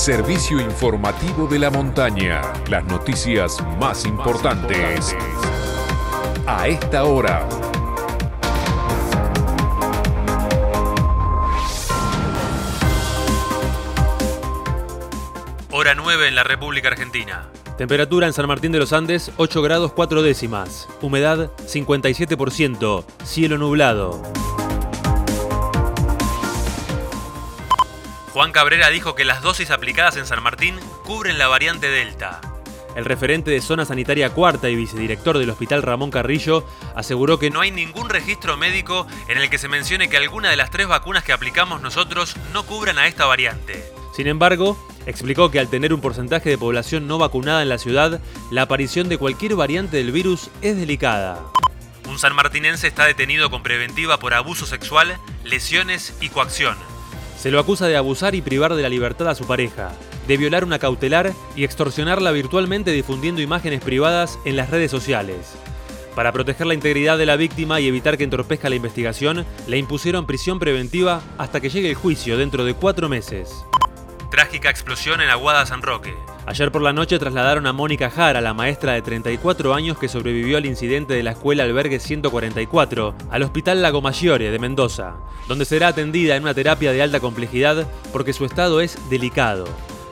servicio informativo de la montaña. Las noticias más importantes a esta hora. Hora 9 en la República Argentina. Temperatura en San Martín de los Andes 8 grados 4 décimas. Humedad 57%. Cielo nublado. Juan Cabrera dijo que las dosis aplicadas en San Martín cubren la variante Delta. El referente de Zona Sanitaria Cuarta y vicedirector del Hospital Ramón Carrillo aseguró que no hay ningún registro médico en el que se mencione que alguna de las tres vacunas que aplicamos nosotros no cubran a esta variante. Sin embargo, explicó que al tener un porcentaje de población no vacunada en la ciudad, la aparición de cualquier variante del virus es delicada. Un sanmartinense está detenido con preventiva por abuso sexual, lesiones y coacción. Se lo acusa de abusar y privar de la libertad a su pareja, de violar una cautelar y extorsionarla virtualmente difundiendo imágenes privadas en las redes sociales. Para proteger la integridad de la víctima y evitar que entorpezca la investigación, le impusieron prisión preventiva hasta que llegue el juicio dentro de cuatro meses. Trágica explosión en Aguada San Roque. Ayer por la noche trasladaron a Mónica Jara, la maestra de 34 años que sobrevivió al incidente de la escuela Albergue 144, al Hospital Lago Maggiore de Mendoza, donde será atendida en una terapia de alta complejidad porque su estado es delicado.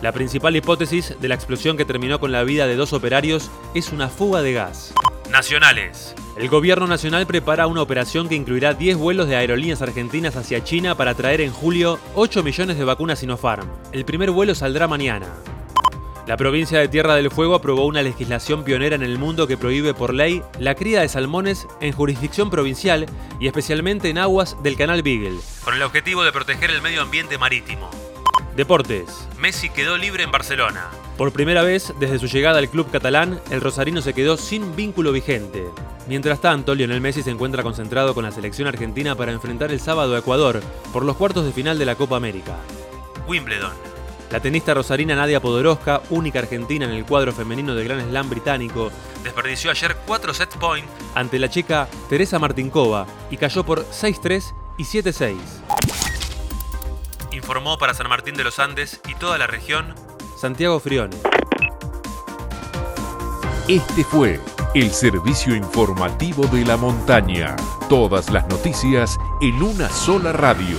La principal hipótesis de la explosión que terminó con la vida de dos operarios es una fuga de gas. Nacionales. El gobierno nacional prepara una operación que incluirá 10 vuelos de aerolíneas argentinas hacia China para traer en julio 8 millones de vacunas Sinopharm. El primer vuelo saldrá mañana. La provincia de Tierra del Fuego aprobó una legislación pionera en el mundo que prohíbe por ley la cría de salmones en jurisdicción provincial y especialmente en aguas del canal Beagle. Con el objetivo de proteger el medio ambiente marítimo. Deportes. Messi quedó libre en Barcelona. Por primera vez desde su llegada al club catalán, el rosarino se quedó sin vínculo vigente. Mientras tanto, Lionel Messi se encuentra concentrado con la selección argentina para enfrentar el sábado a Ecuador por los cuartos de final de la Copa América. Wimbledon. La tenista rosarina Nadia Podoroska, única argentina en el cuadro femenino del Gran Slam británico, desperdició ayer cuatro set point ante la checa Teresa Martinkova y cayó por 6-3 y 7-6. Informó para San Martín de los Andes y toda la región Santiago Frione. Este fue el servicio informativo de la montaña. Todas las noticias en una sola radio.